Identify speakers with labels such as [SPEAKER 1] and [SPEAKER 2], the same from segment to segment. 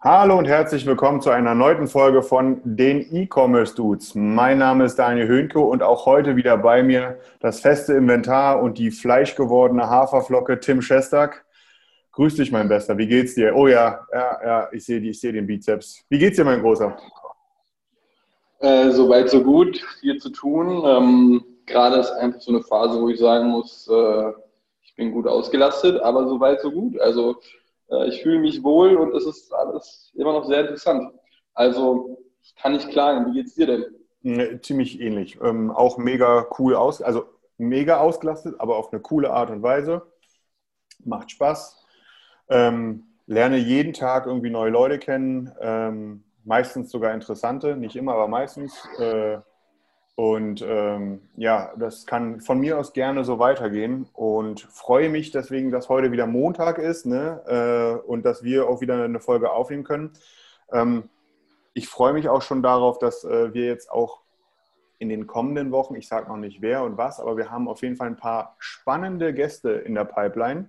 [SPEAKER 1] Hallo und herzlich willkommen zu einer neuen Folge von den E-Commerce Dudes. Mein Name ist Daniel Höhnke und auch heute wieder bei mir das feste Inventar und die fleischgewordene Haferflocke Tim Schestag. Grüß dich, mein Bester. Wie geht's dir? Oh ja, ja, ja, ich sehe ich sehe den Bizeps. Wie geht's dir, mein Großer?
[SPEAKER 2] Äh, Soweit, so gut, viel zu tun. Ähm, Gerade ist einfach so eine Phase, wo ich sagen muss, äh, ich bin gut ausgelastet, aber soweit, so gut. Also äh, ich fühle mich wohl und es ist alles immer noch sehr interessant. Also ich kann nicht klagen. Wie geht's dir denn?
[SPEAKER 1] Ne, Ziemlich ähnlich. Ähm, auch mega cool aus, also mega ausgelastet, aber auf eine coole Art und Weise. Macht Spaß. Ähm, lerne jeden Tag irgendwie neue Leute kennen. Ähm, meistens sogar interessante, nicht immer, aber meistens. Äh, und ähm, ja, das kann von mir aus gerne so weitergehen und freue mich deswegen, dass heute wieder Montag ist ne? äh, und dass wir auch wieder eine Folge aufnehmen können. Ähm, ich freue mich auch schon darauf, dass äh, wir jetzt auch in den kommenden Wochen, ich sage noch nicht wer und was, aber wir haben auf jeden Fall ein paar spannende Gäste in der Pipeline,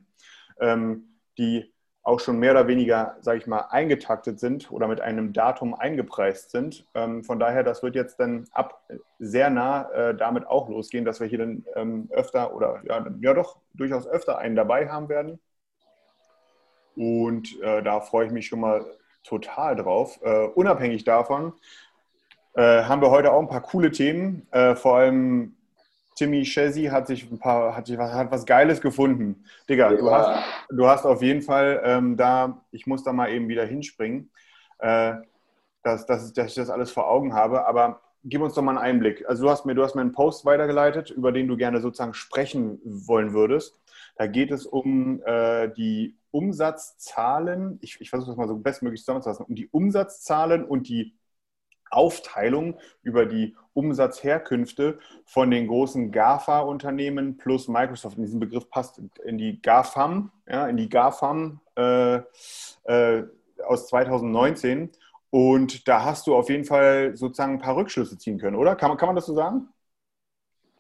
[SPEAKER 1] ähm, die auch schon mehr oder weniger, sage ich mal, eingetaktet sind oder mit einem Datum eingepreist sind. Ähm, von daher, das wird jetzt dann ab sehr nah äh, damit auch losgehen, dass wir hier dann ähm, öfter oder ja, ja doch durchaus öfter einen dabei haben werden. Und äh, da freue ich mich schon mal total drauf. Äh, unabhängig davon äh, haben wir heute auch ein paar coole Themen. Äh, vor allem Timmy Chesi hat sich ein paar, hat, sich was, hat was Geiles gefunden. Digga, du,
[SPEAKER 2] Ja.
[SPEAKER 1] hast, du hast auf jeden Fall ähm, da, ich muss da mal eben wieder hinspringen, äh, dass, dass, dass ich das alles vor Augen habe. Aber gib uns doch mal einen Einblick. Also du hast mir, du hast mir einen Post weitergeleitet, über den du gerne sozusagen sprechen wollen würdest. Da geht es um äh, die Umsatzzahlen, ich, ich versuche das mal so bestmöglich zusammenzufassen, um die Umsatzzahlen und die Aufteilung über die Umsatzherkünfte von den großen GAFA-Unternehmen plus Microsoft. In diesem Begriff passt in die GAFAM, ja, in die GAFAM äh, äh, aus 2019. Und da hast du auf jeden Fall sozusagen ein paar Rückschlüsse ziehen können, oder? Kann man, kann man das so sagen?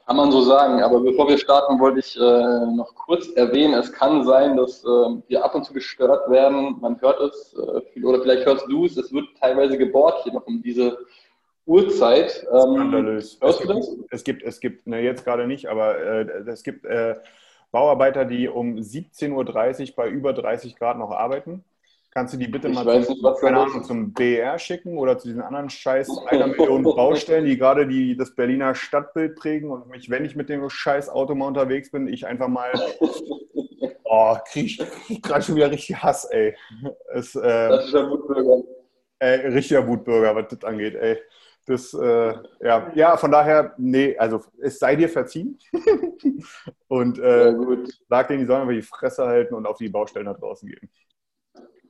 [SPEAKER 2] Kann man so sagen. Aber bevor wir starten, wollte ich äh, noch kurz erwähnen, es kann sein, dass äh, wir ab und zu gestört werden. Man hört es, äh, oder vielleicht hörst du es, es wird teilweise gebohrt hier noch um diese Uhrzeit. Ähm,
[SPEAKER 1] Skandalös. Es
[SPEAKER 2] hörst du
[SPEAKER 1] gibt,
[SPEAKER 2] das?
[SPEAKER 1] es gibt, es gibt ne, jetzt gerade nicht, aber äh, es gibt äh, Bauarbeiter, die um 17.30 Uhr bei über 30 Grad noch arbeiten. Kannst du die bitte
[SPEAKER 2] Ich
[SPEAKER 1] mal zum,
[SPEAKER 2] nicht,
[SPEAKER 1] keine Ahnung, zum BR schicken oder zu diesen anderen scheiß einer Million Baustellen, die gerade die, das Berliner Stadtbild prägen und mich, wenn ich mit dem scheiß Auto mal unterwegs bin, ich einfach mal, oh, krieg ich gerade schon wieder richtig Hass, ey. Es, äh,
[SPEAKER 2] Das ist ja Wutbürger.
[SPEAKER 1] Ey, richtiger Wutbürger, was das angeht, ey. Das, äh, ja. ja, von daher, nee, also es sei dir verziehen. und
[SPEAKER 2] Ja,
[SPEAKER 1] äh,
[SPEAKER 2] gut.
[SPEAKER 1] sag denen, die sollen aber die Fresse halten und auf die Baustellen da draußen gehen.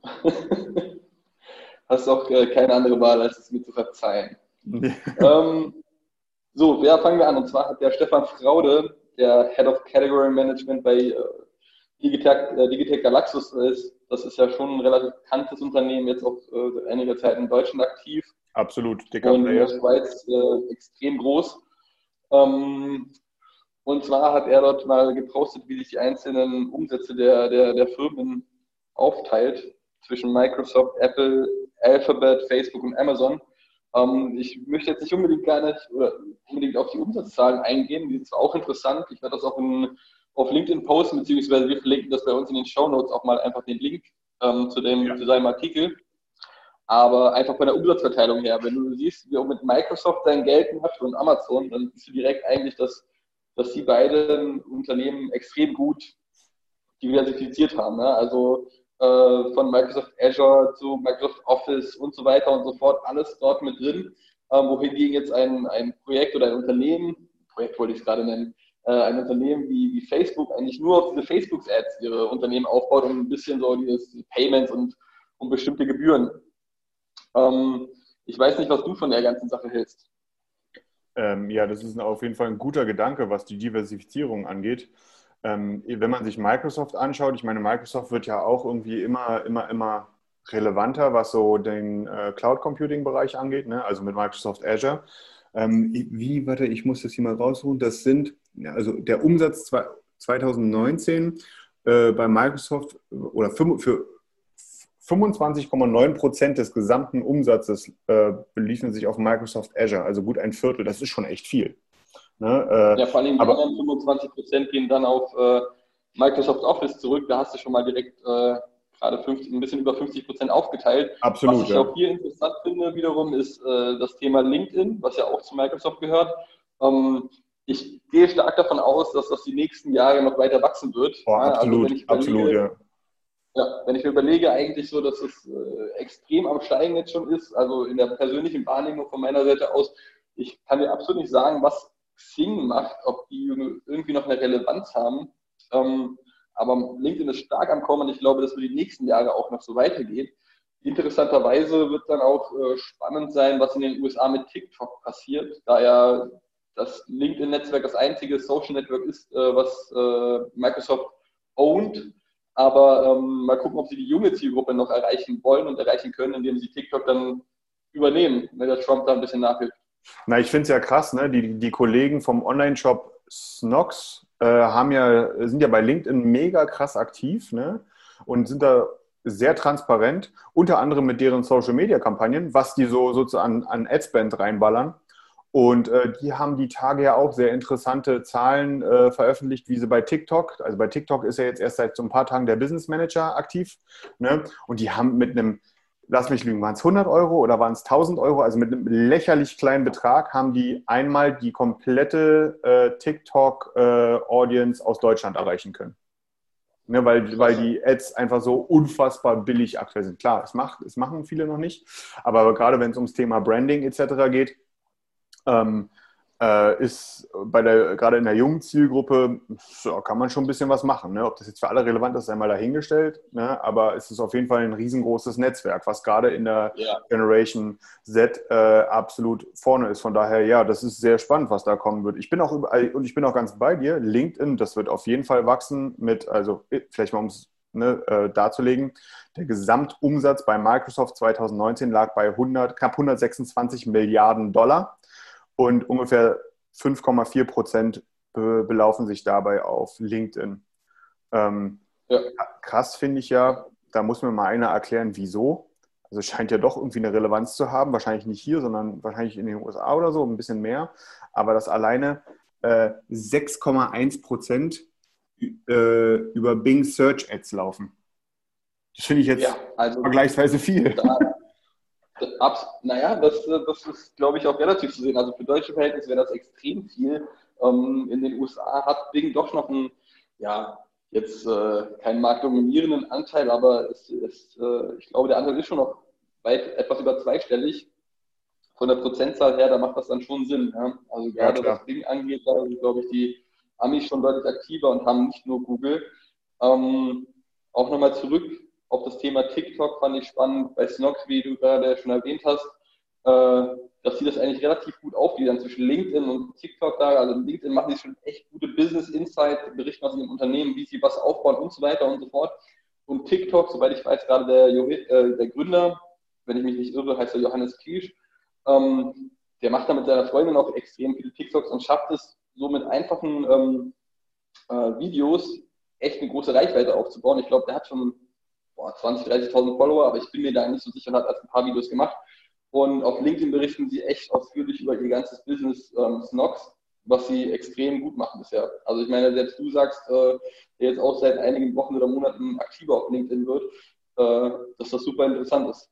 [SPEAKER 2] Hast auch äh, keine andere Wahl, als es mir zu verzeihen. ähm, so, ja, fangen wir an. Und zwar hat der Stefan Fraude, der Head of Category Management bei äh, Digitec, äh, Digitec Galaxus ist. Das ist ja schon ein relativ bekanntes Unternehmen, jetzt auch äh, seit einiger Zeit in Deutschland aktiv
[SPEAKER 1] Absolut, dicker
[SPEAKER 2] und in der
[SPEAKER 1] Player.
[SPEAKER 2] Schweiz äh, extrem groß. Ähm, und zwar hat er dort mal gepostet, wie sich die einzelnen Umsätze der, der, der Firmen aufteilt zwischen Microsoft, Apple, Alphabet, Facebook und Amazon. Ähm, ich möchte jetzt nicht unbedingt gar nicht oder unbedingt auf die Umsatzzahlen eingehen, die sind zwar auch interessant. Ich werde das auch in, auf LinkedIn posten, beziehungsweise wir verlinken das bei uns in den Show Notes auch mal einfach den Link ähm, zu, dem,
[SPEAKER 1] Ja.
[SPEAKER 2] zu seinem Artikel. Aber einfach von der Umsatzverteilung her, wenn du siehst, wie auch mit Microsoft dein Geld macht und Amazon, dann siehst du direkt eigentlich, dass, dass die beiden Unternehmen extrem gut diversifiziert haben. Ne? Also äh, von Microsoft Azure zu Microsoft Office und so weiter und so fort, alles dort mit drin. Ähm, wohingegen jetzt ein, ein Projekt oder ein Unternehmen, Projekt wollte ich es gerade nennen, äh, ein Unternehmen wie, wie Facebook eigentlich nur auf diese Facebook-Ads ihre Unternehmen aufbaut und ein bisschen so dieses Payments und, und bestimmte Gebühren. Ähm, ich weiß nicht, was du von der ganzen Sache hältst.
[SPEAKER 1] Ähm, ja, das ist auf jeden Fall ein guter Gedanke, was die Diversifizierung angeht. Ähm, wenn man sich Microsoft anschaut, ich meine, Microsoft wird ja auch irgendwie immer, immer, immer relevanter, was so den äh, Cloud Computing Bereich angeht, ne? also mit Microsoft Azure. Ähm, wie, warte, ich muss das hier mal raussuchen. Das sind, also der Umsatz 2019 äh, bei Microsoft oder für, für 25,9 Prozent des gesamten Umsatzes äh, beliefen sich auf Microsoft Azure, also gut ein Viertel. Das ist schon echt viel.
[SPEAKER 2] Ne? Äh, ja, vor allem die aber, anderen 25 Prozent gehen dann auf äh, Microsoft Office zurück. Da hast du schon mal direkt äh, gerade 50, ein bisschen über 50 Prozent aufgeteilt.
[SPEAKER 1] Absolut.
[SPEAKER 2] Was ich ja. auch hier interessant finde wiederum, ist äh, das Thema LinkedIn, was ja auch zu Microsoft gehört. Ähm, ich gehe stark davon aus, dass das die nächsten Jahre noch weiter wachsen wird.
[SPEAKER 1] Oh, absolut, also absolut, ja.
[SPEAKER 2] Ja, wenn ich mir überlege, eigentlich so, dass es äh, extrem am Steigen jetzt schon ist, also in der persönlichen Wahrnehmung von meiner Seite aus, ich kann dir absolut nicht sagen, was Xing macht, ob die irgendwie noch eine Relevanz haben. Ähm, aber LinkedIn ist stark am Kommen und ich glaube, dass wir die nächsten Jahre auch noch so weitergeht. Interessanterweise wird dann auch äh, spannend sein, was in den USA mit TikTok passiert, da ja das LinkedIn-Netzwerk das einzige Social Network ist, äh, was äh, Microsoft owned. Aber ähm, mal gucken, ob sie die junge Zielgruppe noch erreichen wollen und erreichen können, indem sie TikTok dann übernehmen, wenn der Trump da ein bisschen nachhilft.
[SPEAKER 1] Na, ich finde es ja krass, ne? Die, die Kollegen vom Online-Shop Snox äh, ja, sind ja bei LinkedIn mega krass aktiv ne? und sind da sehr transparent, unter anderem mit deren Social-Media-Kampagnen, was die so sozusagen an, an Adspend reinballern. Und äh, die haben die Tage ja auch sehr interessante Zahlen äh, veröffentlicht, wie sie bei TikTok, also bei TikTok ist ja jetzt erst seit so ein paar Tagen der Business Manager aktiv. Ne? Und die haben mit einem, lass mich lügen, waren es 100 Euro oder waren es 1000 Euro? Also mit einem lächerlich kleinen Betrag haben die einmal die komplette äh, TikTok-Audience äh, aus Deutschland erreichen können. Ne, weil, weil die Ads einfach so unfassbar billig aktuell sind. Klar, es, macht, es machen viele noch nicht, aber gerade wenn es ums Thema Branding etc. geht, ähm, äh, ist bei der, gerade in der jungen Zielgruppe, so, kann man schon ein bisschen was machen. Ne? Ob das jetzt für alle relevant ist, ist einmal dahingestellt, ne? aber es ist auf jeden Fall ein riesengroßes Netzwerk, was gerade in der ja. Generation Z äh, absolut vorne ist. Von daher, ja, das ist sehr spannend, was da kommen wird. Ich bin auch überall, und ich bin auch ganz bei dir, LinkedIn, das wird auf jeden Fall wachsen mit, also vielleicht mal um es ne, äh, darzulegen, der Gesamtumsatz bei Microsoft 2019 lag bei 100, knapp 126 Milliarden Dollar und ungefähr 5,4 Prozent be belaufen sich dabei auf LinkedIn. Ähm, ja. Krass finde ich ja, da muss mir mal einer erklären, wieso. Also es scheint ja doch irgendwie eine Relevanz zu haben, wahrscheinlich nicht hier, sondern wahrscheinlich in den USA oder so, ein bisschen mehr. Aber dass alleine äh, 6,1 Prozent äh, über Bing Search Ads laufen. Das finde ich jetzt ja, also vergleichsweise viel. Da,
[SPEAKER 2] Abs naja, das, das ist, glaube ich, auch relativ zu sehen. Also für deutsche Verhältnisse wäre das extrem viel. Ähm, in den USA hat Bing doch noch einen, ja, jetzt äh, keinen marktdominierenden Anteil, aber es, es, äh, ich glaube, der Anteil ist schon noch weit etwas über zweistellig. Von der Prozentzahl her, da macht das dann schon Sinn. Ja? Also gerade ja, was Bing angeht, da sind, glaube ich, die Amis schon deutlich aktiver und haben nicht nur Google. Ähm, auch nochmal zurück auch das Thema TikTok fand ich spannend bei Snox, wie du gerade schon erwähnt hast, äh, dass sie das eigentlich relativ gut aufgliedern zwischen LinkedIn und TikTok da. Also LinkedIn machen die schon echt gute Business Insight, berichten aus ihrem Unternehmen, wie sie was aufbauen und so weiter und so fort. Und TikTok, soweit ich weiß, gerade der, äh, der Gründer, wenn ich mich nicht irre, heißt er Johannes Kiesch, ähm, der macht da mit seiner Freundin auch extrem viele TikToks und schafft es so mit einfachen ähm, äh, Videos echt eine große Reichweite aufzubauen. Ich glaube, der hat schon 20.000, 30.000 Follower, aber ich bin mir da nicht so sicher und habe erst ein paar Videos gemacht. Und auf LinkedIn berichten sie echt ausführlich über ihr ganzes Business ähm, Snox, was sie extrem gut machen bisher. Also ich meine, selbst du sagst, äh, der jetzt auch seit einigen Wochen oder Monaten aktiver auf LinkedIn wird, äh, dass das super interessant ist.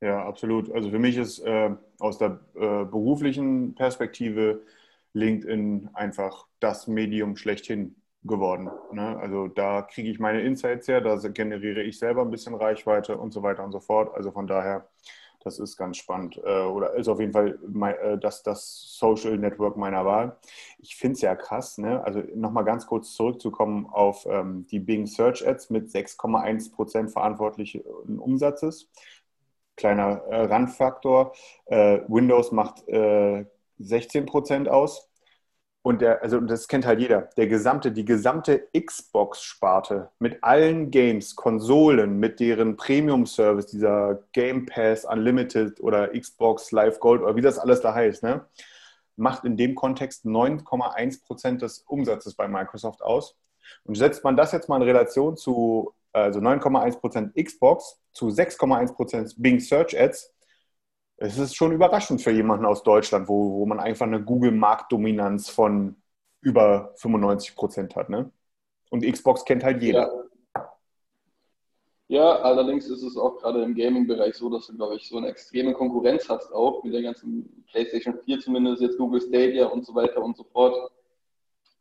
[SPEAKER 1] Ja, absolut. Also für mich ist äh, aus der äh, beruflichen Perspektive LinkedIn einfach das Medium schlechthin geworden. Ne? Also da kriege ich meine Insights her, da generiere ich selber ein bisschen Reichweite und so weiter und so fort. Also von daher Das ist ganz spannend. Äh, oder ist auf jeden Fall mein, äh, das, das Social Network meiner Wahl. Ich finde es ja krass, ne? Also nochmal ganz kurz zurückzukommen auf ähm, die Bing Search Ads mit 6,1 Prozent verantwortlichen Umsatzes. Kleiner äh, Randfaktor. Äh, Windows macht 16 äh, Prozent aus. Und der, also das kennt halt jeder, der gesamte, die gesamte Xbox-Sparte mit allen Games, Konsolen, mit deren Premium-Service, dieser Game Pass Unlimited oder Xbox Live Gold oder wie das alles da heißt, ne, macht in dem Kontext 9,1 Prozent des Umsatzes bei Microsoft aus. Und setzt man das jetzt mal in Relation zu, also 9,1 Prozent Xbox zu 6,1 Prozent Bing Search Ads, es ist schon überraschend für jemanden aus Deutschland, wo, wo man einfach eine Google-Marktdominanz von über 95 Prozent hat. Ne? Und Xbox kennt halt jeder.
[SPEAKER 2] Ja. ja. allerdings ist es auch gerade im Gaming-Bereich so, dass du, glaube ich, so eine extreme Konkurrenz hast, auch mit der ganzen PlayStation 4 zumindest, jetzt Google Stadia und so weiter und so fort.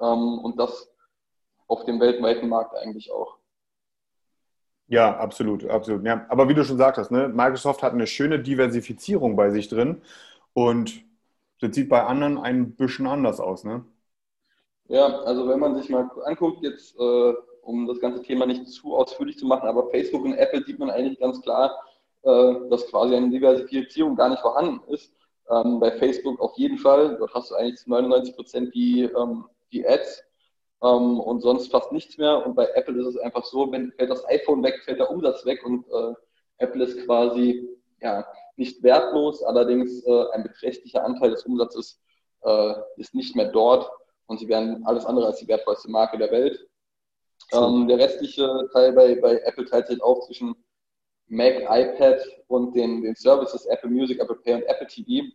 [SPEAKER 2] Ähm, und das auf dem weltweiten Markt eigentlich auch.
[SPEAKER 1] Ja, absolut, absolut. Ja. Aber wie du schon sagtest, ne, Microsoft hat eine schöne Diversifizierung bei sich drin und das sieht bei anderen ein bisschen anders aus. Ne?
[SPEAKER 2] Ja, also wenn man sich mal anguckt, jetzt äh, um das ganze Thema nicht zu ausführlich zu machen, aber Facebook und Apple sieht man eigentlich ganz klar, äh, dass quasi eine Diversifizierung gar nicht vorhanden ist. Ähm, bei Facebook auf jeden Fall, dort hast du eigentlich zu 99 Prozent die, ähm, die Ads ähm, und sonst fast nichts mehr. Und bei Apple ist es einfach so, wenn fällt das iPhone weg, fällt der Umsatz weg und äh, Apple ist quasi ja nicht wertlos, allerdings äh, ein beträchtlicher Anteil des Umsatzes äh, ist nicht mehr dort und sie werden alles andere als die wertvollste Marke der Welt. Ähm, der restliche Teil bei, bei Apple teilt sich auch zwischen Mac, iPad und den, den Services Apple Music, Apple Pay und Apple TV.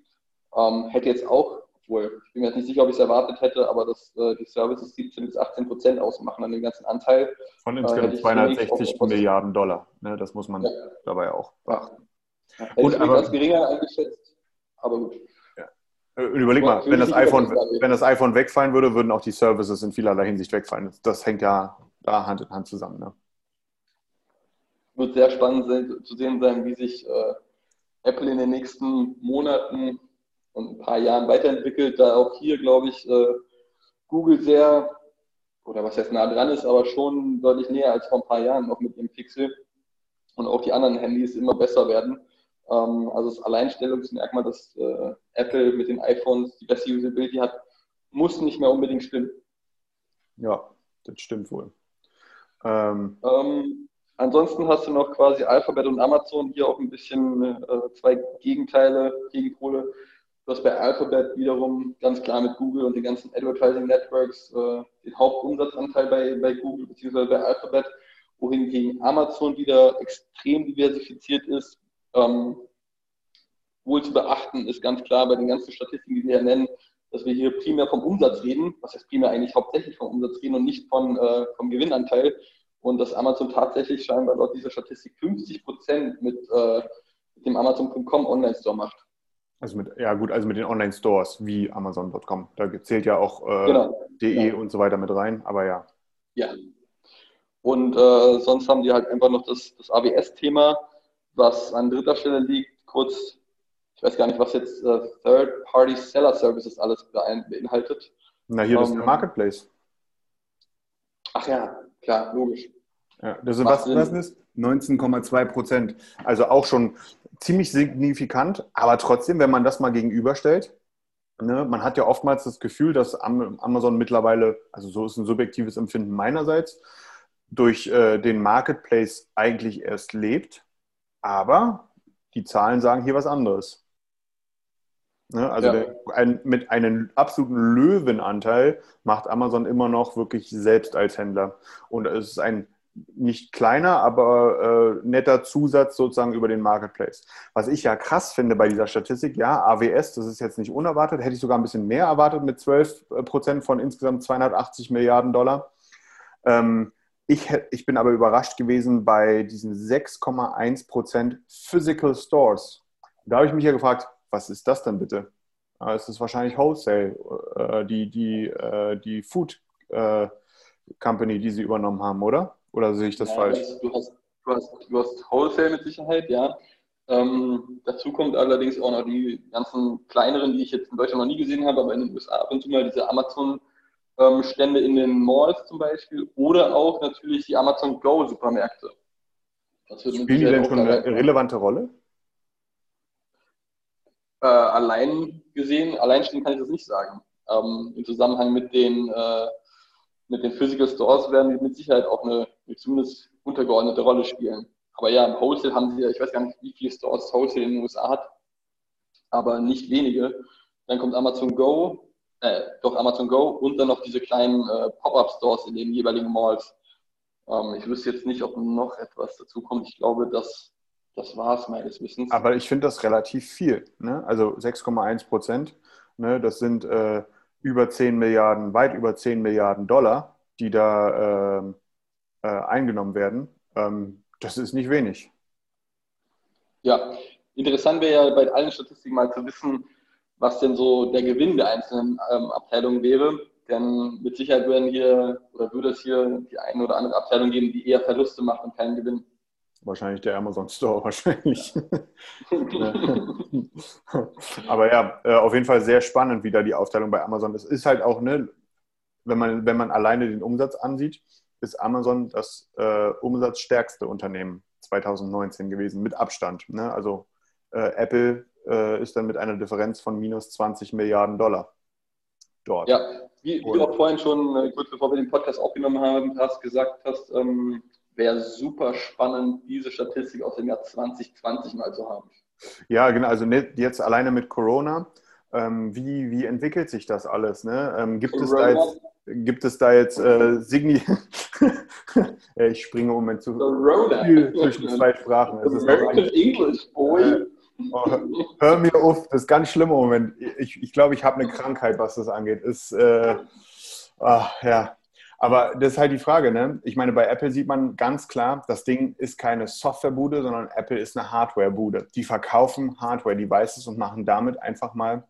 [SPEAKER 2] Ähm, hätte jetzt auch obwohl ich bin mir jetzt nicht sicher, ob ich es erwartet hätte, aber dass äh, die Services 17 bis 18 Prozent ausmachen an dem ganzen Anteil.
[SPEAKER 1] Von äh, insgesamt äh, 260 Milliarden Dollar. Ne, das muss man ja. dabei auch beachten.
[SPEAKER 2] Ja. Hätte gut, ich aber, als geringer eingeschätzt, aber gut.
[SPEAKER 1] Ja. Äh, überleg mal, wenn das, iPhone, wenn das iPhone wegfallen würde, würden auch die Services in vielerlei Hinsicht wegfallen. Das hängt ja da Hand in Hand zusammen. Ne?
[SPEAKER 2] Wird sehr spannend sein, zu sehen sein, wie sich äh, Apple in den nächsten Monaten und ein paar Jahren weiterentwickelt, da auch hier, glaube ich, äh, Google sehr, oder was heißt nah dran ist, aber schon deutlich näher als vor ein paar Jahren noch mit dem Pixel und auch die anderen Handys immer besser werden. Ähm, also das Alleinstellungsmerkmal, dass äh, Apple mit den iPhones die beste Usability hat, muss nicht mehr unbedingt stimmen.
[SPEAKER 1] Ja, das stimmt wohl.
[SPEAKER 2] Ähm, ähm, ansonsten hast du noch quasi Alphabet und Amazon hier auch ein bisschen äh, zwei Gegenteile, Gegenpole. Du hast bei Alphabet wiederum ganz klar mit Google und den ganzen Advertising Networks äh, den Hauptumsatzanteil bei, bei Google bzw. bei Alphabet, wohingegen Amazon wieder extrem diversifiziert ist. Ähm, wohl zu beachten ist ganz klar bei den ganzen Statistiken, die wir hier nennen, dass wir hier primär vom Umsatz reden, was heißt primär eigentlich hauptsächlich vom Umsatz reden und nicht von, äh, vom Gewinnanteil. Und dass Amazon tatsächlich scheinbar laut dieser Statistik 50 Prozent mit, äh, mit dem Amazon.com Online-Store macht.
[SPEAKER 1] Also mit, ja gut, also mit den Online-Stores wie Amazon.com. Da zählt ja auch äh, genau. DE ja. und so weiter mit rein, aber ja.
[SPEAKER 2] Ja. Und äh, sonst haben die halt einfach noch das, das AWS-Thema, was an dritter Stelle liegt. Kurz, ich weiß gar nicht, was jetzt äh, Third-Party Seller Services alles beinhaltet.
[SPEAKER 1] Na, hier um, das ähm, Marketplace.
[SPEAKER 2] Ach ja, klar, logisch.
[SPEAKER 1] Ja, das was, was ist 19,2 Prozent. Also auch schon ziemlich signifikant, aber trotzdem, wenn man das mal gegenüberstellt, ne, man hat ja oftmals das Gefühl, dass Amazon mittlerweile, also so ist ein subjektives Empfinden meinerseits, durch äh, den Marketplace eigentlich erst lebt, aber die Zahlen sagen hier was anderes. Ne, also ja. der, ein, mit einem absoluten Löwenanteil macht Amazon immer noch wirklich selbst als Händler. Und es ist ein nicht kleiner, aber äh, netter Zusatz sozusagen über den Marketplace. Was ich ja krass finde bei dieser Statistik, ja, AWS, das ist jetzt nicht unerwartet, hätte ich sogar ein bisschen mehr erwartet mit 12 äh, Prozent von insgesamt 280 Milliarden Dollar. Ähm, ich, ich bin aber überrascht gewesen bei diesen 6,1 Prozent Physical Stores. Da habe ich mich ja gefragt, was ist das denn bitte? Es ist wahrscheinlich Wholesale, äh, die, die, äh, die Food äh, Company, die sie übernommen haben, oder? Oder sehe ich das ja, falsch?
[SPEAKER 2] Du hast, du, hast, du hast Wholesale mit Sicherheit, ja. Ähm, dazu kommt allerdings auch noch die ganzen kleineren, die ich jetzt in Deutschland noch nie gesehen habe, aber in den USA ab und zu mal diese Amazon-Stände in den Malls zum Beispiel oder auch natürlich die Amazon Go-Supermärkte.
[SPEAKER 1] Spielen die denn schon eine relevante Rolle?
[SPEAKER 2] Äh, allein gesehen, alleinstehend kann ich das nicht sagen. Ähm, Im Zusammenhang mit den, äh, mit den Physical Stores werden die mit Sicherheit auch eine zumindest untergeordnete Rolle spielen. Aber ja, im Wholesale haben sie ja, ich weiß gar nicht, wie viele Stores Wholesale in den USA hat, aber nicht wenige. Dann kommt Amazon Go, äh, doch Amazon Go und dann noch diese kleinen äh, Pop-Up-Stores in den jeweiligen Malls. Ähm, ich wüsste jetzt nicht, ob noch etwas dazu kommt. Ich glaube, das, das war es meines Wissens.
[SPEAKER 1] Aber ich finde das relativ viel. Ne? Also 6,1 Prozent, ne? das sind äh, über 10 Milliarden, weit über 10 Milliarden Dollar, die da ähm, äh, eingenommen werden. Ähm, das ist nicht wenig.
[SPEAKER 2] Ja, interessant wäre ja bei allen Statistiken mal zu wissen, was denn so der Gewinn der einzelnen ähm, Abteilungen wäre. Denn mit Sicherheit werden hier oder würde es hier die eine oder andere Abteilung geben, die eher Verluste macht und keinen Gewinn.
[SPEAKER 1] Wahrscheinlich der Amazon Store, wahrscheinlich. Aber ja, äh, auf jeden Fall sehr spannend, wie da die Aufteilung bei Amazon ist. Ist halt auch, ne, wenn man, wenn man alleine den Umsatz ansieht, ist Amazon das äh, umsatzstärkste Unternehmen 2019 gewesen, mit Abstand. Ne? Also äh, Apple äh, ist dann mit einer Differenz von minus 20 Milliarden Dollar dort.
[SPEAKER 2] Ja, wie, wie du auch vorhin schon, äh, kurz bevor wir den Podcast aufgenommen haben, hast gesagt hast, ähm, wäre super spannend, diese Statistik aus dem Jahr 2020 mal zu haben.
[SPEAKER 1] Ja, genau. Also jetzt alleine mit Corona. Ähm, wie, wie entwickelt sich das alles? Ne? Ähm, gibt, es da jetzt, gibt es da jetzt äh, Signi? ich springe im Moment zu viel zwischen zwei Sprachen. Ist English, boy. Äh, oh, hör mir auf, das ist ganz schlimm im Moment. Ich, ich glaube, ich habe eine Krankheit, was das angeht. Ist, äh, ach, ja. Aber das ist halt die Frage, ne? Ich meine, bei Apple sieht man ganz klar, das Ding ist keine Softwarebude, sondern Apple ist eine Hardwarebude. Die verkaufen Hardware-Devices und machen damit einfach mal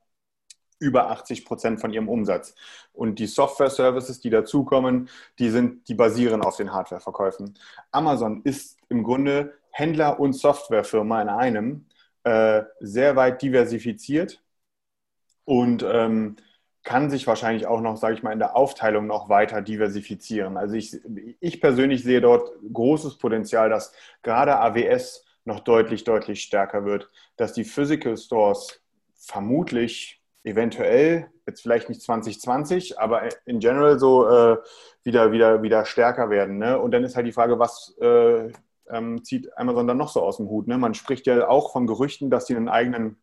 [SPEAKER 1] über 80 Prozent von ihrem Umsatz. Und die Software-Services, die dazukommen, die, sind, die basieren auf den Hardware-Verkäufen. Amazon ist im Grunde Händler und Softwarefirma in einem, äh, sehr weit diversifiziert und ähm, kann sich wahrscheinlich auch noch, sage ich mal, in der Aufteilung noch weiter diversifizieren. Also ich, ich persönlich sehe dort großes Potenzial, dass gerade AWS noch deutlich, deutlich stärker wird, dass die Physical Stores vermutlich eventuell, jetzt vielleicht nicht 2020, aber in general so äh, wieder, wieder, wieder stärker werden. Ne? Und dann ist halt die Frage, was äh, ähm, zieht Amazon dann noch so aus dem Hut? Ne? Man spricht ja auch von Gerüchten, dass sie einen eigenen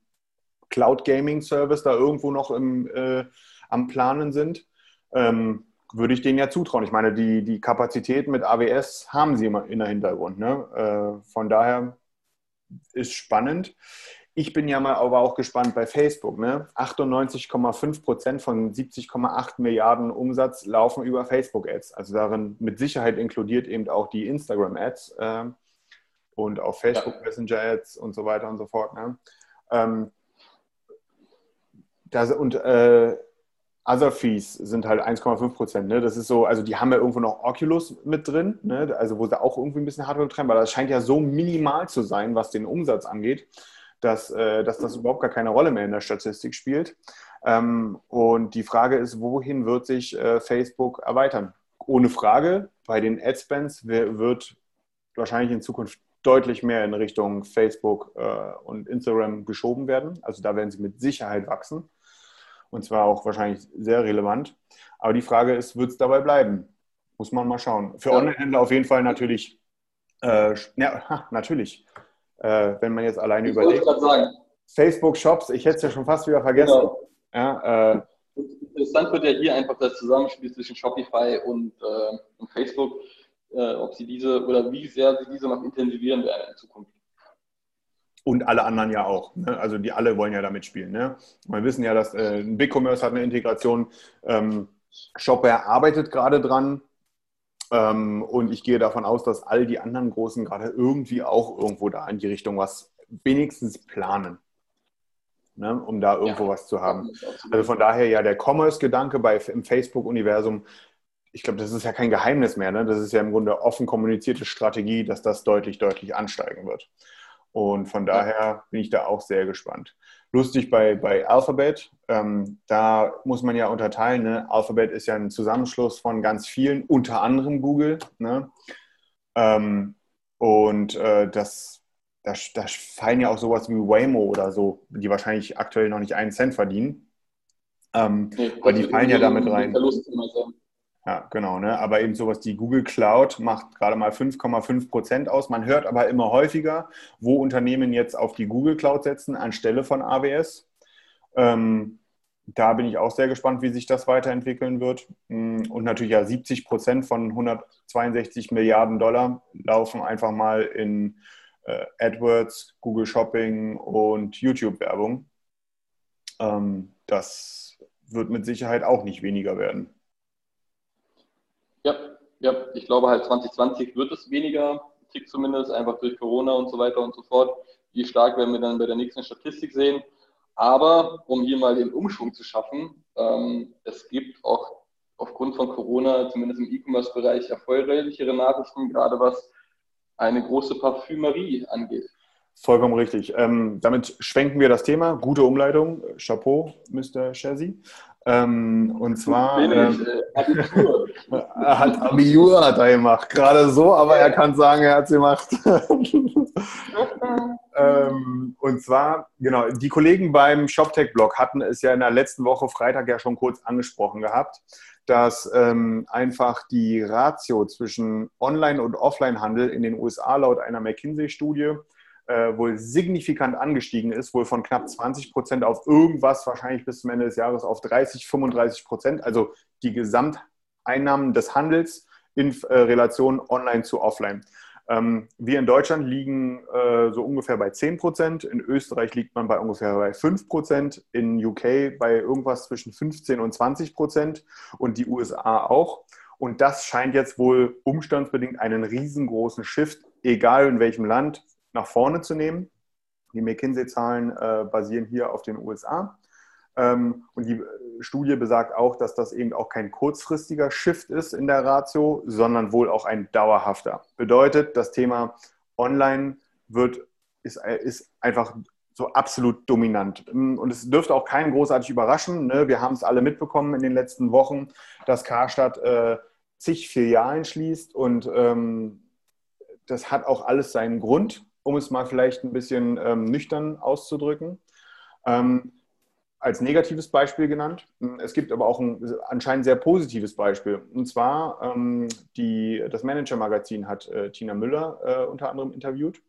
[SPEAKER 1] Cloud Gaming Service da irgendwo noch im, äh, am Planen sind. Ähm, würde ich denen ja zutrauen. Ich meine, die, die Kapazität mit AWS haben sie immer in der Hintergrund. Ne? Äh, von daher ist spannend. Ich bin ja mal aber auch gespannt bei Facebook. Ne? 98,5 Prozent von 70,8 Milliarden Umsatz laufen über Facebook-Ads. Also darin mit Sicherheit inkludiert eben auch die Instagram-Ads äh, und auch Facebook ja. Messenger-Ads und so weiter und so fort. Ne? Ähm, das, und äh, Other Fees sind halt 1,5 Prozent. Ne? Das ist so, also die haben ja irgendwo noch Oculus mit drin, ne? also wo sie auch irgendwie ein bisschen Hardware betreiben, weil das scheint ja so minimal zu sein, was den Umsatz angeht dass, äh, dass das überhaupt gar keine Rolle mehr in der Statistik spielt. Ähm, und die Frage ist, wohin wird sich äh, Facebook erweitern? Ohne Frage, bei den Adspends wird wahrscheinlich in Zukunft deutlich mehr in Richtung Facebook äh, und Instagram geschoben werden. Also da werden sie mit Sicherheit wachsen. Und zwar auch wahrscheinlich sehr relevant. Aber die Frage ist, wird es dabei bleiben? Muss man mal schauen. Für Online-Händler auf jeden Fall natürlich, äh, ja, natürlich äh, wenn man jetzt alleine ich überlegt. Facebook-Shops, ich hätte es ja schon fast wieder vergessen. Genau. Ja,
[SPEAKER 2] äh, Interessant wird ja hier einfach das Zusammenspiel zwischen Shopify und, äh, und Facebook, äh, ob sie diese oder wie sehr sie diese noch intensivieren werden in Zukunft.
[SPEAKER 1] Und alle anderen ja auch. Ne? Also die alle wollen ja damit spielen. Ne? Wir wissen ja, dass äh, BigCommerce hat eine Integration. Ähm, Shopware arbeitet gerade dran. Ähm, und ich gehe davon aus, dass all die anderen Großen gerade irgendwie auch irgendwo da in die Richtung was wenigstens planen. Ne, um da irgendwo ja, was zu haben. Also von daher ja der Commerce-Gedanke im Facebook-Universum, ich glaube, das ist ja kein Geheimnis mehr. Ne? Das ist ja im Grunde offen kommunizierte Strategie, dass das deutlich, deutlich ansteigen wird. Und von daher bin ich da auch sehr gespannt. Lustig bei, bei Alphabet, ähm, da muss man ja unterteilen. Ne? Alphabet ist ja ein Zusammenschluss von ganz vielen, unter anderem Google. Ne? Ähm, und äh, das, da, da fallen ja auch sowas wie Waymo oder so, die wahrscheinlich aktuell noch nicht einen Cent verdienen. Ähm, nee, aber die fallen ja damit rein. Ja, genau. Ne? Aber eben sowas, die Google Cloud macht gerade mal 5,5 Prozent aus. Man hört aber immer häufiger, wo Unternehmen jetzt auf die Google Cloud setzen anstelle von AWS. Ähm, da bin ich auch sehr gespannt, wie sich das weiterentwickeln wird. Mm, und natürlich ja 70 Prozent von 162 Milliarden Dollar laufen einfach mal in äh, AdWords, Google Shopping und YouTube-Werbung. Ähm, das wird mit Sicherheit auch nicht weniger werden.
[SPEAKER 2] Ja, ja, ich glaube halt 2020 wird es weniger, Tick zumindest, einfach durch Corona und so weiter und so fort. Wie stark werden wir dann bei der nächsten Statistik sehen. Aber um hier mal den Umschwung zu schaffen, ähm, es gibt auch aufgrund von Corona, zumindest im E-Commerce-Bereich, erfreulichere Nachrichten, gerade was eine große Parfümerie angeht.
[SPEAKER 1] Vollkommen richtig. Ähm, damit schwenken wir das Thema. Gute Umleitung. Chapeau, Mr. Chazzy. Ähm, und zwar. Ähm, äh, Abitur. hat Abitur hat er gemacht. Gerade so, aber er kann sagen, er hat es gemacht. ähm, und zwar, genau, die Kollegen beim ShopTech-Blog hatten es ja in der letzten Woche Freitag ja schon kurz angesprochen gehabt, dass ähm, einfach die Ratio zwischen Online- und Offline-Handel in den USA laut einer McKinsey-Studie äh, wohl signifikant angestiegen ist, wohl von knapp 20 Prozent auf irgendwas, wahrscheinlich bis zum Ende des Jahres auf 30, 35 Prozent. Also die Gesamteinnahmen des Handels in äh, Relation online zu offline. Ähm, wir in Deutschland liegen äh, so ungefähr bei 10 Prozent, in Österreich liegt man bei ungefähr bei 5 Prozent, in UK bei irgendwas zwischen 15 und 20 Prozent und die USA auch. Und das scheint jetzt wohl umstandsbedingt einen riesengroßen Shift, egal in welchem Land, nach vorne zu nehmen. Die McKinsey-Zahlen äh, basieren hier auf den USA. Ähm, und die äh, Studie besagt auch, dass das eben auch kein kurzfristiger Shift ist in der Ratio, sondern wohl auch ein dauerhafter. Bedeutet, das Thema Online wird, ist, äh, ist einfach so absolut dominant. Ähm, und es dürfte auch keinen großartig überraschen. Ne? Wir haben es alle mitbekommen in den letzten Wochen, dass Karstadt äh, zig Filialen schließt und ähm, das hat auch alles seinen Grund um es mal vielleicht ein bisschen ähm, nüchtern auszudrücken. Ähm, als negatives Beispiel genannt. Es gibt aber auch ein anscheinend sehr positives Beispiel. Und zwar ähm, die, das Manager-Magazin hat äh, Tina Müller äh, unter anderem interviewt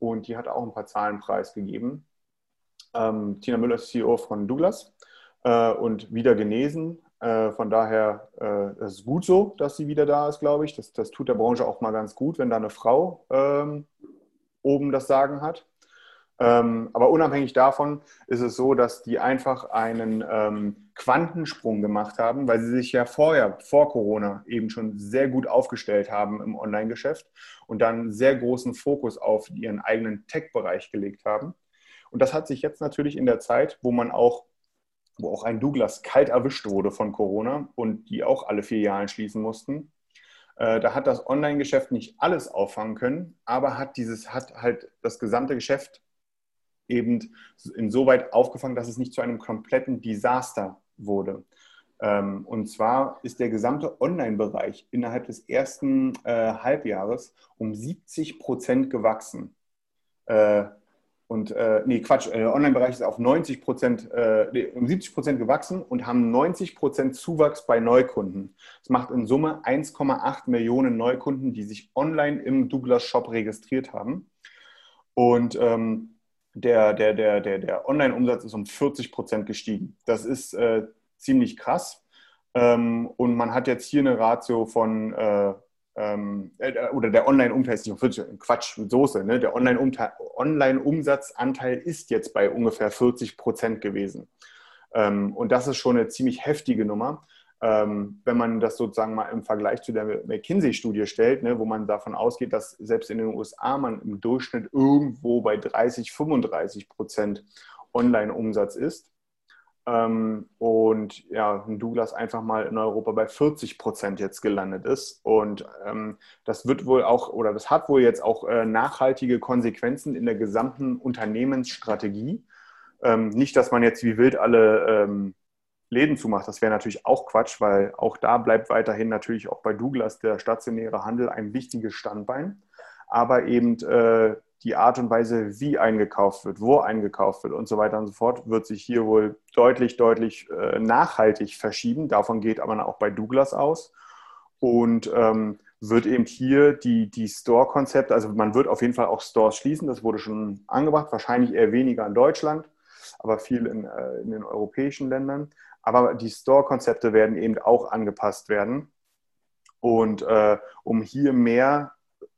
[SPEAKER 1] und die hat auch ein paar Zahlen preisgegeben. Ähm, Tina Müller ist CEO von Douglas äh, und wieder genesen. Äh, von daher, äh, es ist gut so, dass sie wieder da ist, glaube ich. Das, das tut der Branche auch mal ganz gut, wenn da eine Frau ähm, oben das Sagen hat. Ähm, aber unabhängig davon ist es so, dass die einfach einen ähm, Quantensprung gemacht haben, weil sie sich ja vorher, vor Corona, eben schon sehr gut aufgestellt haben im Online-Geschäft und dann sehr großen Fokus auf ihren eigenen Tech-Bereich gelegt haben. Und das hat sich jetzt natürlich in der Zeit, wo man auch, wo auch ein Douglas kalt erwischt wurde von Corona und die auch alle Filialen schließen mussten, da hat das Online-Geschäft nicht alles auffangen können, aber hat dieses, hat halt das gesamte Geschäft eben insoweit aufgefangen, dass es nicht zu einem kompletten Desaster wurde. Ähm, und zwar ist der gesamte Online-Bereich innerhalb des ersten äh, Halbjahres um 70 Prozent gewachsen. Und äh, nee, Quatsch, der äh, Online-Bereich ist auf 90 Prozent, äh, um 70 Prozent gewachsen und haben 90 Prozent Zuwachs bei Neukunden. Das macht in Summe 1,8 Millionen Neukunden, die sich online im Douglas Shop registriert haben. Und ähm, der, der, der, der, der Online-Umsatz ist um 40 Prozent gestiegen. Das ist äh, ziemlich krass. Ähm, und man hat jetzt hier eine Ratio von äh, ähm, äh, oder der Online-Umsatz, Quatsch mit Soße, ne? der Online-Umsatzanteil ist jetzt bei ungefähr 40 Prozent gewesen. Ähm, und das ist schon eine ziemlich heftige Nummer. Ähm, wenn man das sozusagen mal im Vergleich zu der McKinsey-Studie stellt, ne, wo man davon ausgeht, dass selbst in den USA man im Durchschnitt irgendwo bei 30, 35 Prozent Online-Umsatz ist. Ähm, und ja, Douglas einfach mal in Europa bei 40 Prozent jetzt gelandet ist. Und ähm, das wird wohl auch, oder das hat wohl jetzt auch äh, nachhaltige Konsequenzen in der gesamten Unternehmensstrategie. Ähm, nicht, dass man jetzt wie wild alle ähm, Läden zumacht, das wäre natürlich auch Quatsch, weil auch da bleibt weiterhin natürlich auch bei Douglas der stationäre Handel ein wichtiges Standbein. Aber eben äh, die Art und Weise, wie eingekauft wird, wo eingekauft wird und so weiter und so fort, wird sich hier wohl deutlich, deutlich äh, nachhaltig verschieben. Davon geht aber auch bei Douglas aus. Und ähm, wird eben hier die, die Store-Konzepte, also man wird auf jeden Fall auch Stores schließen, das wurde schon angebracht, wahrscheinlich eher weniger in Deutschland, aber viel in, äh, in den europäischen Ländern. Aber die Store-Konzepte werden eben auch angepasst werden. Und äh, um hier mehr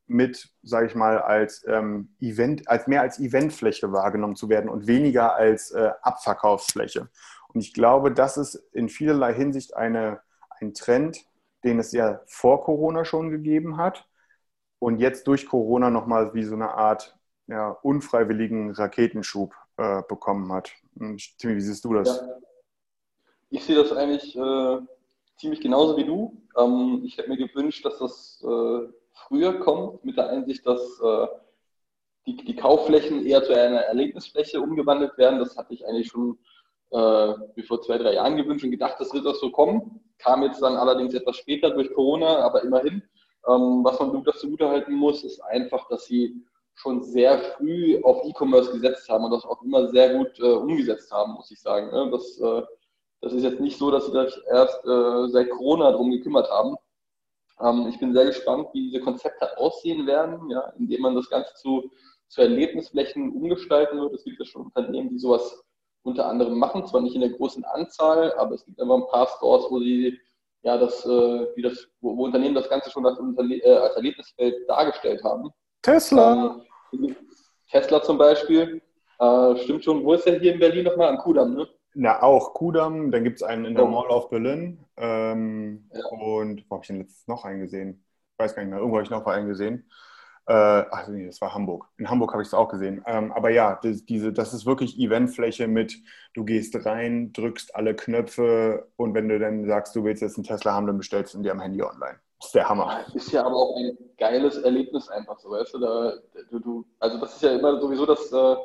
[SPEAKER 1] mit, sage ich mal, als ähm, Event, als mehr als Eventfläche wahrgenommen zu werden und weniger als äh, Abverkaufsfläche. Und ich glaube, das ist in vielerlei Hinsicht eine, ein Trend, den es ja vor Corona schon gegeben hat und jetzt durch Corona nochmal wie so eine Art ja, unfreiwilligen Raketenschub äh, bekommen hat. Timmy, wie siehst du das? Ja.
[SPEAKER 2] Ich sehe das eigentlich äh, ziemlich genauso wie du. Ähm, ich hätte mir gewünscht, dass das äh, früher kommt, mit der Einsicht, dass äh, die, die, Kaufflächen eher zu einer Erlebnisfläche umgewandelt werden. Das hatte ich eigentlich schon äh, wie vor zwei, drei Jahren gewünscht und gedacht, das wird auch so kommen. Kam jetzt dann allerdings etwas später durch Corona, aber immerhin. Ähm, was man Douglas zugutehalten muss, ist einfach, dass sie schon sehr früh auf E-Commerce gesetzt haben und das auch immer sehr gut äh, umgesetzt haben, muss ich sagen. Ne? Das, äh, das ist jetzt nicht so, dass sie sich erst äh, seit Corona darum gekümmert haben. Ähm, ich bin sehr gespannt, wie diese Konzepte aussehen werden, ja, indem man das Ganze zu, zu Erlebnisflächen umgestalten wird. Es gibt ja schon Unternehmen, die sowas unter anderem machen, zwar nicht in der großen Anzahl, aber es gibt einfach ein paar Stores, wo sie ja das, äh, wie das, wo, wo, Unternehmen das Ganze schon als, äh, als Erlebnisfeld dargestellt haben.
[SPEAKER 1] Tesla.
[SPEAKER 2] Ähm, Tesla zum Beispiel. Äh, stimmt schon. Wo ist der hier in Berlin nochmal? Am Kudamm, ne?
[SPEAKER 1] Na, auch Kudam, dann gibt es einen in der oh. Mall of Berlin. Ähm, ja. Und wo habe ich den letztes noch eingesehen? Ich weiß gar nicht mehr, irgendwo habe ich noch einen gesehen. Äh, ach nee, das war Hamburg. In Hamburg habe ich es auch gesehen. Ähm, aber ja, das, diese, das ist wirklich Eventfläche mit, du gehst rein, drückst alle Knöpfe und wenn du dann sagst, du willst jetzt einen Tesla haben, dann bestellst du ihn dir am Handy online. Das ist der Hammer.
[SPEAKER 2] Ist ja aber auch ein geiles Erlebnis einfach so, weißt du? Da, du, du also das ist ja immer sowieso das, äh,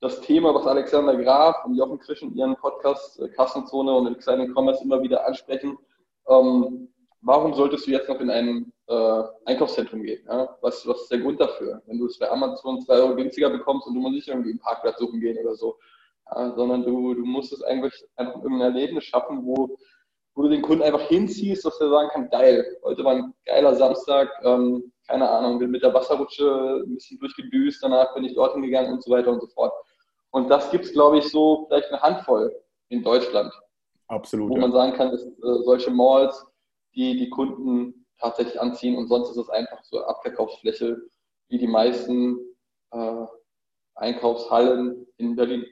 [SPEAKER 2] das Thema, was Alexander Graf und Jochen Krisch in ihren Podcast äh, Kassenzone und Exciting Commerce immer wieder ansprechen. Ähm, warum solltest du jetzt noch in ein äh, Einkaufszentrum gehen? Ja? Was, was ist der Grund dafür? Wenn du es bei Amazon zwei Euro günstiger bekommst und du musst nicht irgendwie einen Parkplatz suchen gehen oder so. Ja, sondern du, du musst es eigentlich einfach irgendein Erlebnis schaffen, wo, wo du den Kunden einfach hinziehst, dass er sagen kann, geil, heute war ein geiler Samstag, ähm, keine Ahnung, bin mit der Wasserrutsche ein bisschen durchgedüst, danach bin ich dorthin gegangen und so weiter und so fort. Und das gibt es, glaube ich, so vielleicht eine Handvoll in Deutschland.
[SPEAKER 1] Absolut.
[SPEAKER 2] Wo ja. man sagen kann, dass äh, solche Malls, die die Kunden tatsächlich anziehen und sonst ist es einfach so Abverkaufsfläche wie die meisten äh, Einkaufshallen in Berlin.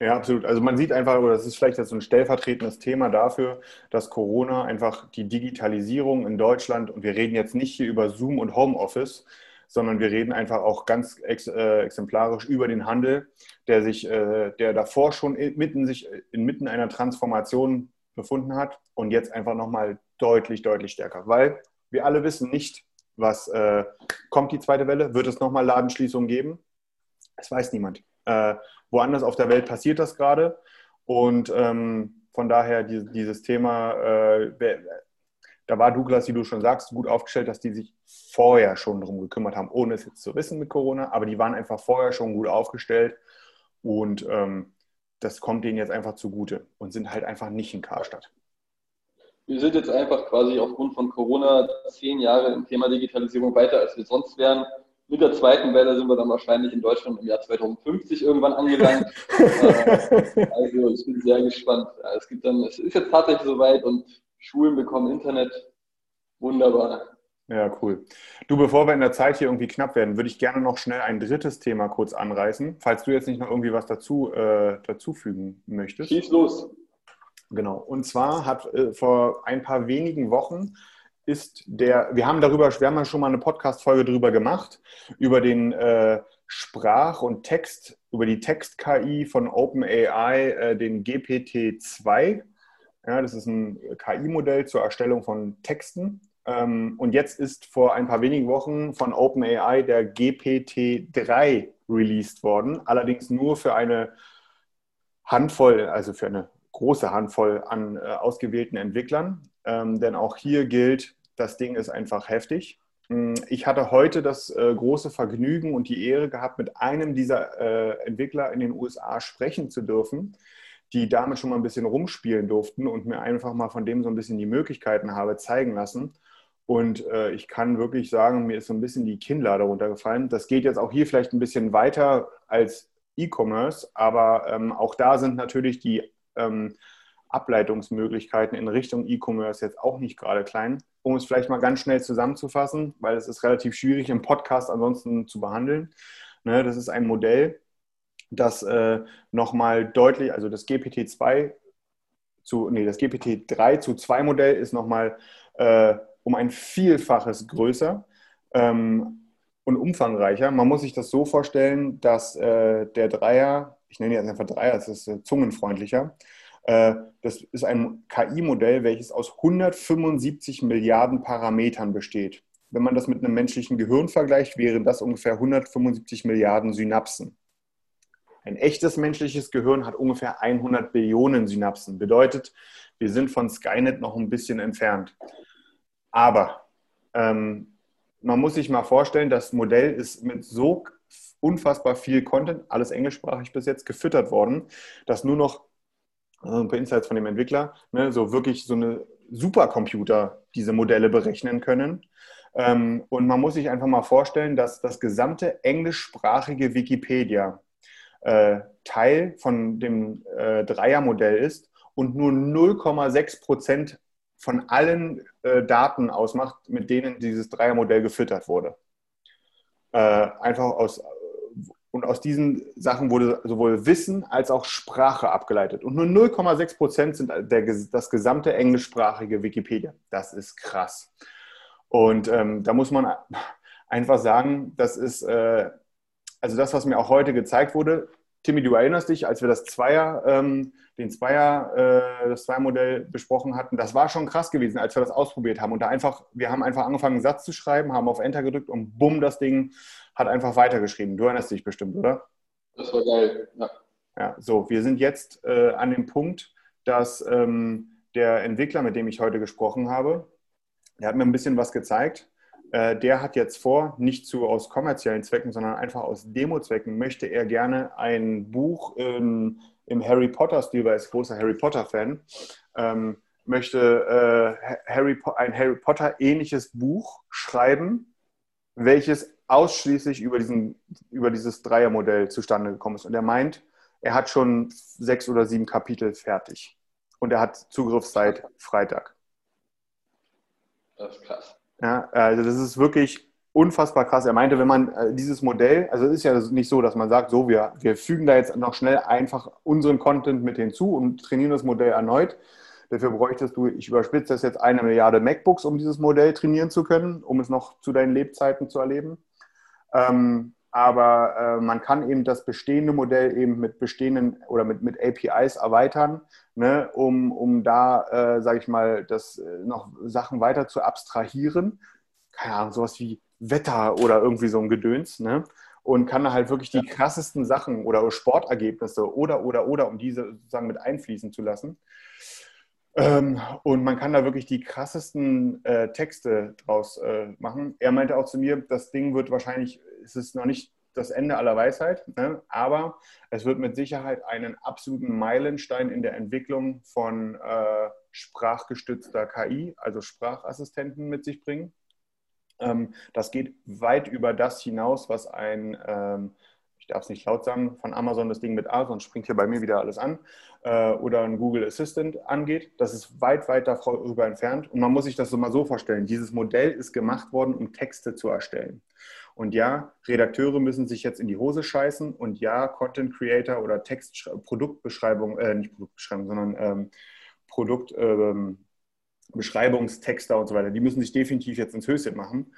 [SPEAKER 1] Ja, absolut. Also man sieht einfach, oder das ist vielleicht jetzt so ein stellvertretendes Thema dafür, dass Corona einfach die Digitalisierung in Deutschland, und wir reden jetzt nicht hier über Zoom und Homeoffice, sondern wir reden einfach auch ganz ex, äh, exemplarisch über den Handel, der sich, äh, der davor schon inmitten, sich, inmitten einer Transformation befunden hat und jetzt einfach nochmal deutlich, deutlich stärker. Weil wir alle wissen nicht, was äh, kommt die zweite Welle, wird es nochmal Ladenschließungen geben? Es weiß niemand. Äh, woanders auf der Welt passiert das gerade und ähm, von daher die, dieses Thema, äh, da war Douglas, wie du schon sagst, gut aufgestellt, dass die sich vorher schon darum gekümmert haben, ohne es jetzt zu wissen mit Corona, aber die waren einfach vorher schon gut aufgestellt und ähm, das kommt denen jetzt einfach zugute und sind halt einfach nicht in Karstadt.
[SPEAKER 2] Wir sind jetzt einfach quasi aufgrund von Corona zehn Jahre im Thema Digitalisierung weiter, als wir sonst wären. Mit der zweiten Welle sind wir dann wahrscheinlich in Deutschland im Jahr 2050 irgendwann angelangt. Äh, also ich bin sehr gespannt. Es gibt dann, es ist jetzt tatsächlich soweit und Schulen bekommen Internet. Wunderbar.
[SPEAKER 1] Ja, cool. Du, bevor wir in der Zeit hier irgendwie knapp werden, würde ich gerne noch schnell ein drittes Thema kurz anreißen, falls du jetzt nicht noch irgendwie was dazu äh, dazufügen möchtest.
[SPEAKER 2] Schieß los.
[SPEAKER 1] Genau. Und zwar hat äh, vor ein paar wenigen Wochen ist der, wir haben darüber, wir haben ja schon mal eine Podcast-Folge darüber gemacht, über den äh, Sprach- und Text, über die Text-KI von OpenAI, äh, den GPT-2. Ja, das ist ein KI-Modell zur Erstellung von Texten. Ähm, und jetzt ist vor ein paar wenigen Wochen von OpenAI der GPT-3 released worden, allerdings nur für eine Handvoll, also für eine große Handvoll an äh, ausgewählten Entwicklern. Ähm, denn auch hier gilt, das Ding ist einfach heftig. Mm, ich hatte heute das äh, große Vergnügen und die Ehre gehabt, mit einem dieser äh, Entwickler in den USA sprechen zu dürfen, die damit schon mal ein bisschen rumspielen durften und mir einfach mal von dem so ein bisschen die Möglichkeiten habe zeigen lassen. Und äh, ich kann wirklich sagen, mir ist so ein bisschen die Kinnlade runtergefallen. Das geht jetzt auch hier vielleicht ein bisschen weiter als E-Commerce, aber ähm, auch da sind natürlich die ähm, Ableitungsmöglichkeiten in Richtung E-Commerce jetzt auch nicht gerade klein. Um es vielleicht mal ganz schnell zusammenzufassen, weil es ist relativ schwierig im Podcast ansonsten zu behandeln. Ne, das ist ein Modell, das äh, nochmal deutlich, also das GPT-2 zu, nee, das GPT-3 zu 2 Modell ist nochmal äh, um ein Vielfaches größer ähm, und umfangreicher. Man muss sich das so vorstellen, dass äh, der Dreier, ich nenne jetzt einfach Dreier, das ist äh, zungenfreundlicher, äh, das ist ein KI-Modell, welches aus 175 Milliarden Parametern besteht. Wenn man das mit einem menschlichen Gehirn vergleicht, wären das ungefähr 175 Milliarden Synapsen. Ein echtes menschliches Gehirn hat ungefähr 100 Billionen Synapsen. Bedeutet, wir sind von Skynet noch ein bisschen entfernt. Aber ähm, man muss sich mal vorstellen, das Modell ist mit so unfassbar viel Content, alles englischsprachig bis jetzt, gefüttert worden, dass nur noch ein paar Insights von dem Entwickler, ne, so wirklich so eine Supercomputer diese Modelle berechnen können. Ähm, und man muss sich einfach mal vorstellen, dass das gesamte englischsprachige Wikipedia äh, Teil von dem äh, Dreiermodell ist und nur 0,6 Prozent von allen äh, Daten ausmacht, mit denen dieses Dreiermodell gefüttert wurde. Äh, einfach aus, und aus diesen Sachen wurde sowohl Wissen als auch Sprache abgeleitet. Und nur 0,6 Prozent sind der, das gesamte englischsprachige Wikipedia. Das ist krass. Und ähm, da muss man einfach sagen, das ist, äh, also das, was mir auch heute gezeigt wurde, Timmy, du erinnerst dich, als wir das Zweier, ähm, den Zweier, äh, das Zweiermodell besprochen hatten, das war schon krass gewesen, als wir das ausprobiert haben. Und da einfach, wir haben einfach angefangen, einen Satz zu schreiben, haben auf Enter gedrückt und bumm, das Ding hat einfach weitergeschrieben. Du erinnerst dich bestimmt, oder?
[SPEAKER 2] Das war geil, ja.
[SPEAKER 1] Ja, so, wir sind jetzt äh, an dem Punkt, dass ähm, der Entwickler, mit dem ich heute gesprochen habe, der hat mir ein bisschen was gezeigt der hat jetzt vor, nicht zu aus kommerziellen Zwecken, sondern einfach aus Demo-Zwecken, möchte er gerne ein Buch im, im Harry Potter-Stil, weil er ist großer Harry Potter-Fan, ähm, möchte äh, Harry, ein Harry Potter-ähnliches Buch schreiben, welches ausschließlich über, diesen, über dieses Dreiermodell zustande gekommen ist. Und er meint, er hat schon sechs oder sieben Kapitel fertig. Und er hat Zugriffszeit Freitag.
[SPEAKER 2] Das ist krass.
[SPEAKER 1] Ja, also das ist wirklich unfassbar krass. Er meinte, wenn man äh, dieses Modell, also es ist ja nicht so, dass man sagt, so, wir, wir fügen da jetzt noch schnell einfach unseren Content mit hinzu und trainieren das Modell erneut. Dafür bräuchtest du, ich überspitze das jetzt, eine Milliarde MacBooks, um dieses Modell trainieren zu können, um es noch zu deinen Lebzeiten zu erleben. Ähm, aber äh, man kann eben das bestehende Modell eben mit bestehenden oder mit, mit APIs erweitern, ne, um, um da, äh, sage ich mal, das äh, noch Sachen weiter zu abstrahieren. Keine Ahnung, sowas wie Wetter oder irgendwie so ein Gedöns, ne? Und kann da halt wirklich die krassesten Sachen oder Sportergebnisse oder, oder, oder, um diese sozusagen mit einfließen zu lassen. Ähm, und man kann da wirklich die krassesten äh, Texte draus äh, machen. Er meinte auch zu mir, das Ding wird wahrscheinlich es ist noch nicht das Ende aller Weisheit, ne? aber es wird mit Sicherheit einen absoluten Meilenstein in der Entwicklung von äh, sprachgestützter KI, also Sprachassistenten mit sich bringen. Ähm, das geht weit über das hinaus, was ein, ähm, ich darf es nicht laut sagen, von Amazon das Ding mit A, sonst springt hier bei mir wieder alles an, äh, oder ein Google Assistant angeht. Das ist weit, weit darüber entfernt. Und man muss sich das so mal so vorstellen. Dieses Modell ist gemacht worden, um Texte zu erstellen. Und ja, Redakteure müssen sich jetzt in die Hose scheißen und ja, Content Creator oder Text, Produktbeschreibung, äh, nicht Produktbeschreibung, sondern ähm, Produktbeschreibungstexter ähm, und so weiter, die müssen sich definitiv jetzt ins Höschen machen.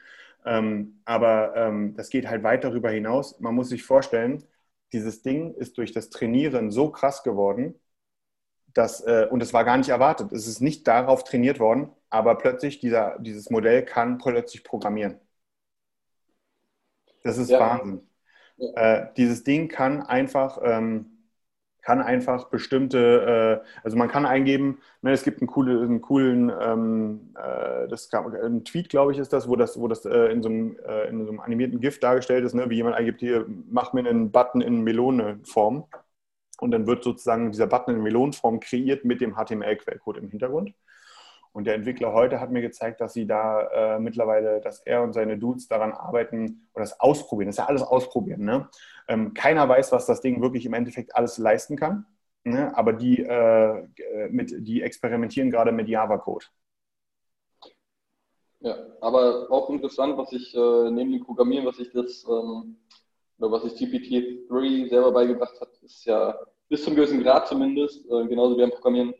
[SPEAKER 1] Ähm, aber ähm, das geht halt weit darüber hinaus. Man muss sich vorstellen, dieses Ding ist durch das Trainieren so krass geworden, dass, äh, und es war gar nicht erwartet. Es ist nicht darauf trainiert worden, aber plötzlich dieser, dieses Modell kann plötzlich programmieren. Das ist
[SPEAKER 2] Ja.
[SPEAKER 1] Wahnsinn. Äh, dieses Ding kann einfach, ähm, kann einfach bestimmte, äh, also man kann eingeben, ne, es gibt einen, coole, einen coolen, ähm, äh, das kam, ein Tweet, glaube ich, ist das, wo das, wo das äh, in, so einem, äh, in so einem animierten GIF dargestellt ist, ne, wie jemand eingibt, hier, mach mir einen Button in Melone-Form. Und dann wird sozusagen dieser Button in Melonenform kreiert mit dem HTML-Quellcode im Hintergrund. Und der Entwickler heute hat mir gezeigt, dass sie da äh, mittlerweile, dass er und seine Dudes daran arbeiten oder das ausprobieren. Das ist ja alles ausprobieren. Ne? Ähm, keiner weiß, was das Ding wirklich im Endeffekt alles leisten kann. Ne? Aber die, äh, mit, die experimentieren gerade mit Java-Code.
[SPEAKER 2] Ja, aber auch interessant, was ich äh, neben dem Programmieren, was ich das, ähm, was ich GPT-3 selber beigebracht hat, ist ja bis zum gewissen Grad zumindest, äh, genauso wie beim Programmieren,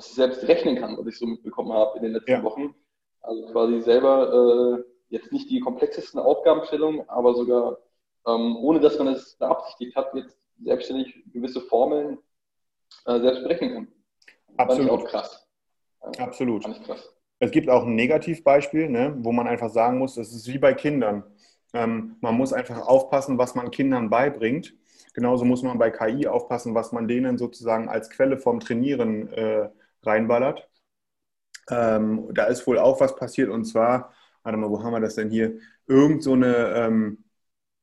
[SPEAKER 2] dass ich selbst rechnen kann, was ich so mitbekommen habe in den letzten
[SPEAKER 1] Ja.
[SPEAKER 2] Wochen. Also quasi selber äh, jetzt nicht die komplexesten Aufgabenstellungen, aber sogar ähm, ohne dass man es beabsichtigt hat, jetzt selbstständig gewisse Formeln äh, selbst berechnen kann. Fand ich auch
[SPEAKER 1] Absolut.
[SPEAKER 2] krass. Ja,
[SPEAKER 1] Absolut.
[SPEAKER 2] Fand ich krass.
[SPEAKER 1] Es gibt auch ein Negativbeispiel, ne, wo man einfach sagen muss, das ist wie bei Kindern. Ähm, man muss einfach aufpassen, was man Kindern beibringt. Genauso muss man bei KI aufpassen, was man denen sozusagen als Quelle vom Trainieren äh, reinballert. Ähm, da ist wohl auch was passiert und zwar, warte mal, wo haben wir das denn hier? Irgend so eine ähm,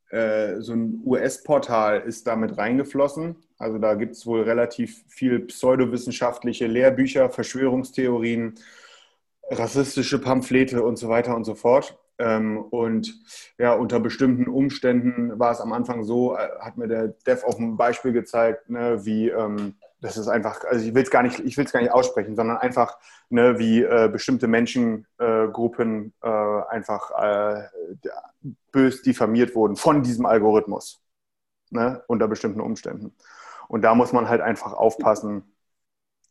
[SPEAKER 1] äh, so ein US-Portal ist damit reingeflossen. Also da gibt es wohl relativ viel pseudowissenschaftliche Lehrbücher, Verschwörungstheorien, rassistische Pamphlete und so weiter und so fort. Ähm, und ja, unter bestimmten Umständen war es am Anfang so, äh, hat mir der Dev auch ein Beispiel gezeigt, ne, wie ähm, das ist einfach, also ich will es gar nicht, ich will es gar nicht aussprechen, sondern einfach, ne, wie äh, bestimmte Menschengruppen äh, einfach äh, bös diffamiert wurden von diesem Algorithmus, ne, unter bestimmten Umständen. Und da muss man halt einfach aufpassen,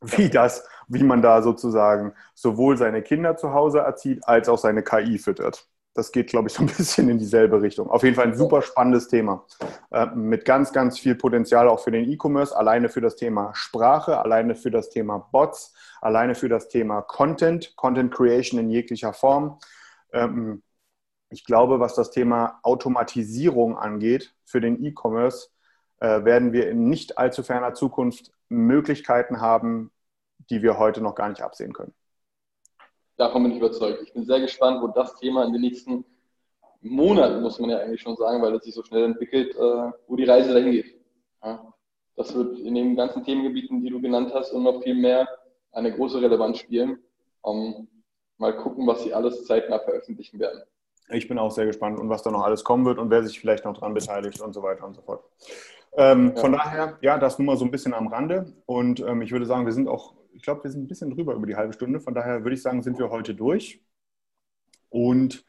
[SPEAKER 1] wie das, wie man da sozusagen sowohl seine Kinder zu Hause erzieht, als auch seine KI füttert. Das geht, glaube ich, so ein bisschen in dieselbe Richtung. Auf jeden Fall ein super spannendes Thema. Äh, mit ganz, ganz viel Potenzial auch für den E-Commerce, alleine für das Thema Sprache, alleine für das Thema Bots, alleine für das Thema Content, Content Creation in jeglicher Form. Ähm, ich glaube, was das Thema Automatisierung angeht für den E-Commerce, äh, werden wir in nicht allzu ferner Zukunft Möglichkeiten haben, die wir heute noch gar nicht absehen können.
[SPEAKER 2] Davon bin ich überzeugt. Ich bin sehr gespannt, wo das Thema in den nächsten Monaten, muss man ja eigentlich schon sagen, weil es sich so schnell entwickelt, äh, wo die Reise dahin geht. Ja, das wird in den ganzen Themengebieten, die du genannt hast, und noch viel mehr eine große Relevanz spielen. Ähm, mal gucken, was sie alles zeitnah veröffentlichen werden.
[SPEAKER 1] Ich bin auch sehr gespannt und was da noch alles kommen wird und wer sich vielleicht noch dran beteiligt und so weiter und so fort. Ähm,
[SPEAKER 2] Ja.
[SPEAKER 1] Von daher, ja, das nur mal so ein bisschen am Rande. Und ähm, ich würde sagen, wir sind auch, ich glaube, wir sind ein bisschen drüber über die halbe Stunde. Von daher würde ich sagen, sind wir heute durch. Und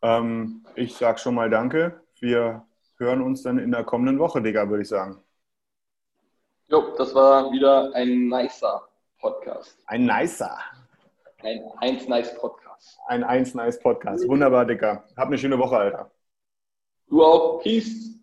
[SPEAKER 1] ähm, ich sage schon mal Danke. Wir hören uns dann in der kommenden Woche, Digga, würde ich sagen.
[SPEAKER 2] Jo, das war wieder ein nicer Podcast.
[SPEAKER 1] Ein nicer.
[SPEAKER 2] Ein 1 nice Podcast.
[SPEAKER 1] Ein 1 nice Podcast. Wunderbar, Digga. Hab eine schöne Woche, Alter.
[SPEAKER 2] Du auch. Peace.